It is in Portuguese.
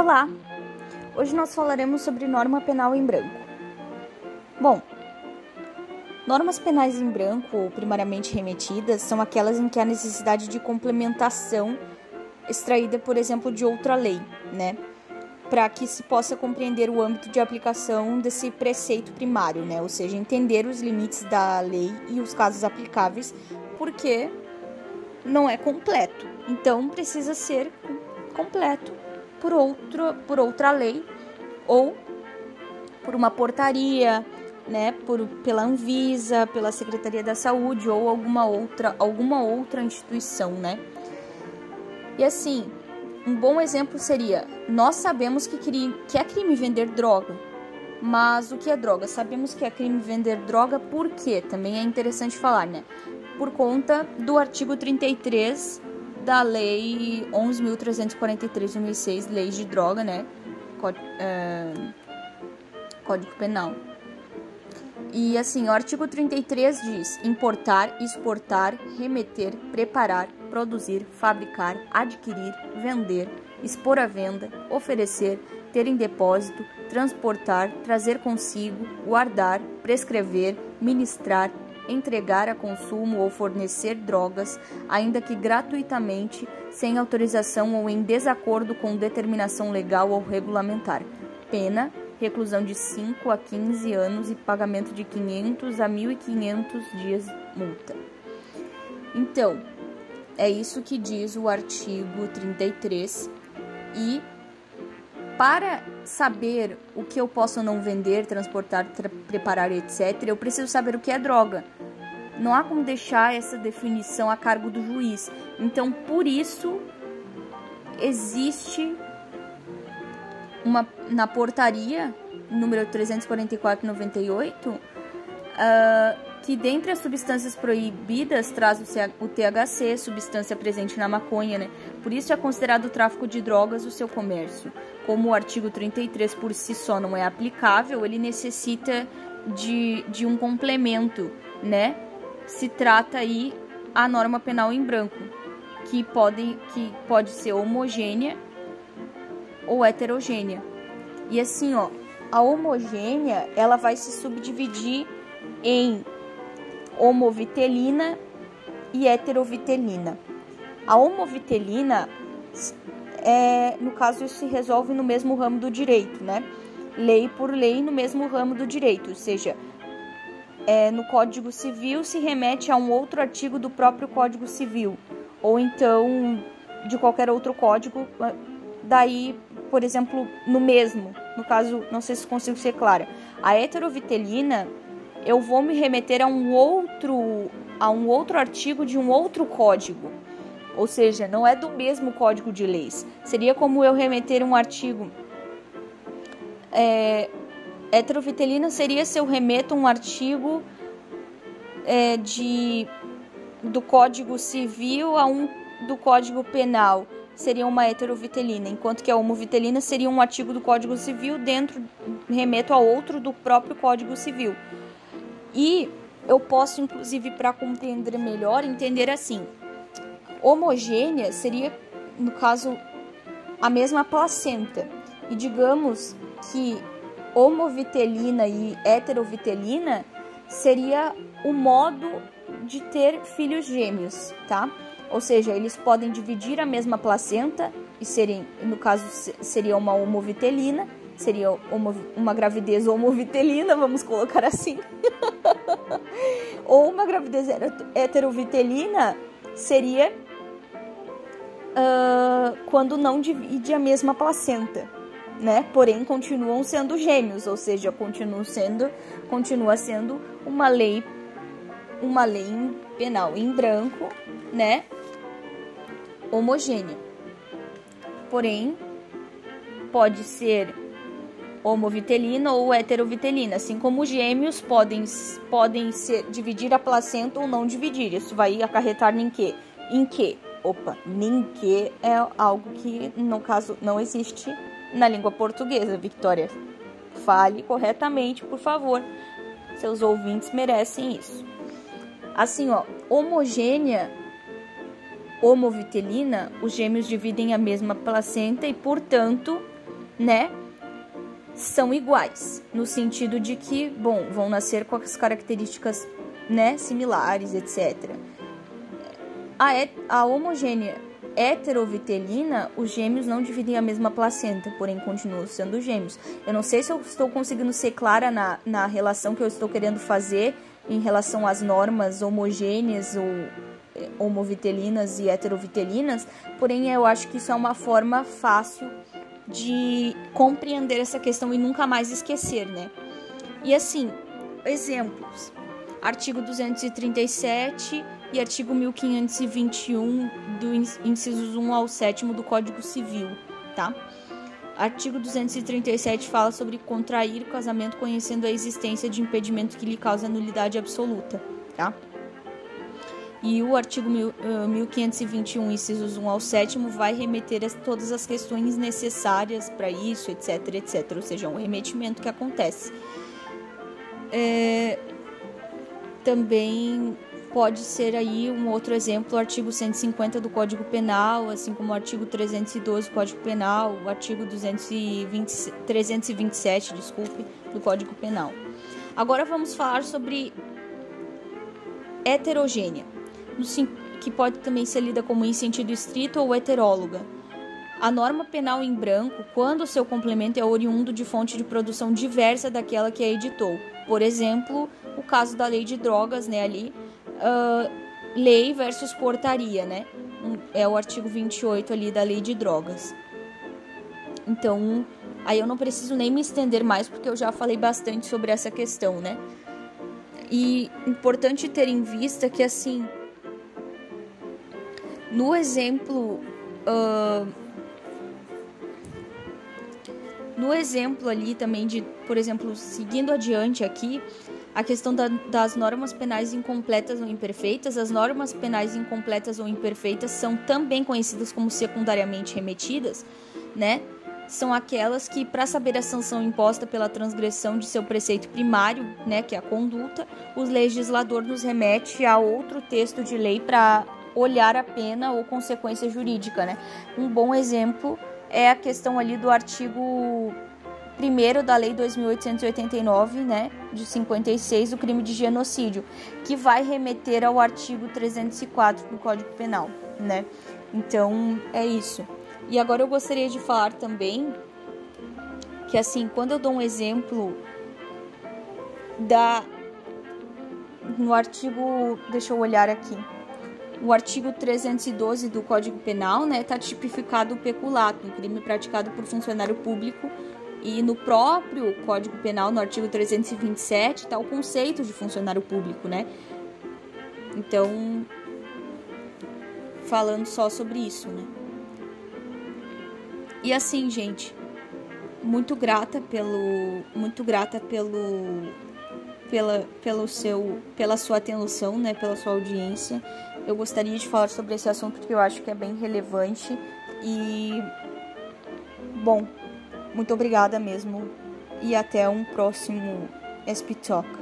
Olá! Hoje nós falaremos sobre norma penal em branco. Bom, normas penais em branco, ou primariamente remetidas, são aquelas em que há necessidade de complementação extraída, por exemplo, de outra lei, né? Para que se possa compreender o âmbito de aplicação desse preceito primário, né? Ou seja, entender os limites da lei e os casos aplicáveis, porque não é completo. Então precisa ser completo por, outro, por outra lei ou por uma portaria, né, por, pela Anvisa, pela Secretaria da Saúde ou alguma outra, alguma outra instituição, né? E assim, um bom exemplo seria: nós sabemos que, que é crime vender droga, mas o que é droga? Sabemos que é crime vender droga por quê? Também é interessante falar, né? Por conta do artigo 33 da Lei 11.343 de 2006, Lei de Droga, né? Código, é, Código Penal. E assim, o artigo 33 diz: importar, exportar, remeter, preparar, produzir, fabricar, adquirir, vender, expor à venda, oferecer, ter em depósito, transportar, trazer consigo, guardar, prescrever, ministrar, entregar a consumo ou fornecer drogas, ainda que gratuitamente, sem autorização ou em desacordo com determinação legal ou regulamentar. Pena: reclusão de 5 a 15 anos e pagamento de 500 a 1.500 dias multa. Então, é isso que diz o artigo 33 e para saber o que eu posso não vender, transportar, tra preparar, etc., eu preciso saber o que é droga. Não há como deixar essa definição a cargo do juiz. Então, por isso, existe uma, na portaria número 344/98 uh, que dentre as substâncias proibidas traz o THC, substância presente na maconha, né? Por isso é considerado o tráfico de drogas o seu comércio. Como o artigo 33 por si só não é aplicável, ele necessita de, de um complemento, né? Se trata aí a norma penal em branco, que pode, que pode ser homogênea ou heterogênea. E assim, ó, a homogênea, ela vai se subdividir em homovitelina e heterovitelina. A homovitelina, é, no caso, se resolve no mesmo ramo do direito, né? Lei por lei no mesmo ramo do direito, ou seja, é, no Código Civil se remete a um outro artigo do próprio Código Civil, ou então de qualquer outro código, daí, por exemplo, no mesmo. No caso, não sei se consigo ser clara. A heterovitelina eu vou me remeter a um outro a um outro artigo de um outro código. Ou seja, não é do mesmo código de leis. Seria como eu remeter um artigo. É, heterovitelina seria se eu remeto um artigo é, de do Código Civil a um do Código Penal. Seria uma heterovitelina, enquanto que a homovitelina seria um artigo do Código Civil dentro remeto a outro do próprio Código Civil. E eu posso, inclusive, para compreender melhor, entender assim: homogênea seria, no caso, a mesma placenta. E digamos que homovitelina e heterovitelina seria o modo de ter filhos gêmeos, tá? Ou seja, eles podem dividir a mesma placenta e serem, no caso, seria uma homovitelina, seria uma, gravidez homovitelina, vamos colocar assim. Ou uma gravidez heterovitelina seria uh, quando não divide a mesma placenta, né? Porém continuam sendo gêmeos, ou seja, continuam sendo, continua sendo uma lei, uma lei penal em branco, né? Homogênea. Porém, pode ser homovitelina ou heterovitelina, assim como gêmeos podem, podem ser, dividir a placenta ou não dividir. Isso vai acarretar em que? Em que? Opa, nem que é algo que, no caso, não existe na língua portuguesa, Victoria. Fale corretamente, por favor. Seus ouvintes merecem isso. Assim, ó, homogênea, homovitelina, os gêmeos dividem a mesma placenta e, portanto, né, são iguais, no sentido de que, bom, vão nascer com as características, né, similares, etc. A, a homogênea heterovitelina, os gêmeos não dividem a mesma placenta, porém continuam sendo gêmeos. Eu não sei se eu estou conseguindo ser clara na, na relação que eu estou querendo fazer em relação às normas homogêneas ou eh, homovitelinas e heterovitelinas, porém eu acho que isso é uma forma fácil de compreender essa questão e nunca mais esquecer, né? E assim, exemplos. Artigo 237 e artigo 1521 do incisos 1 ao 7 do Código Civil, tá? Artigo 237 fala sobre contrair casamento conhecendo a existência de impedimento que lhe causa nulidade absoluta, tá? E o artigo 1521, incisos 1 ao 7, vai remeter a todas as questões necessárias para isso, etc, etc. Ou seja, é um remetimento que acontece. É, também pode ser aí um outro exemplo, o artigo 150 do Código Penal, assim como o artigo 312 do Código Penal, o artigo 220, 327, desculpe, do Código Penal. Agora vamos falar sobre heterogênea, que pode também ser lida como em sentido estrito ou heteróloga. A norma penal em branco, quando o seu complemento é oriundo de fonte de produção diversa daquela que a editou. Por exemplo, o caso da lei de drogas, né, ali, uh, lei versus portaria, né? É o artigo 28 ali da lei de drogas. Então, aí eu não preciso nem me estender mais porque eu já falei bastante sobre essa questão, né? E importante ter em vista que assim, no exemplo, uh, no exemplo ali também de, por exemplo, seguindo adiante aqui, a questão da, das normas penais incompletas ou imperfeitas. As normas penais incompletas ou imperfeitas são também conhecidas como secundariamente remetidas, né? São aquelas que, para saber a sanção imposta pela transgressão de seu preceito primário, né, que é a conduta, o legislador nos remete a outro texto de lei para olhar a pena ou consequência jurídica, né? Um bom exemplo é a questão ali do artigo primeiro da Lei 2889, né, de 56, o crime de genocídio, que vai remeter ao artigo 304 do Código Penal, né? Então, é isso. E agora eu gostaria de falar também que assim, quando eu dou um exemplo da no artigo, deixa eu olhar aqui. O artigo 312 do Código Penal, né, tá tipificado o peculato, um crime praticado por funcionário público e no próprio Código Penal, no artigo 327, está o conceito de funcionário público, né? Então, falando só sobre isso, né? E assim, gente, muito grata pelo, muito grata pelo, pela, pelo seu, pela sua atenção, né? Pela sua audiência. Eu gostaria de falar sobre esse assunto que eu acho que é bem relevante e, bom, muito obrigada mesmo e até um próximo SP Talk.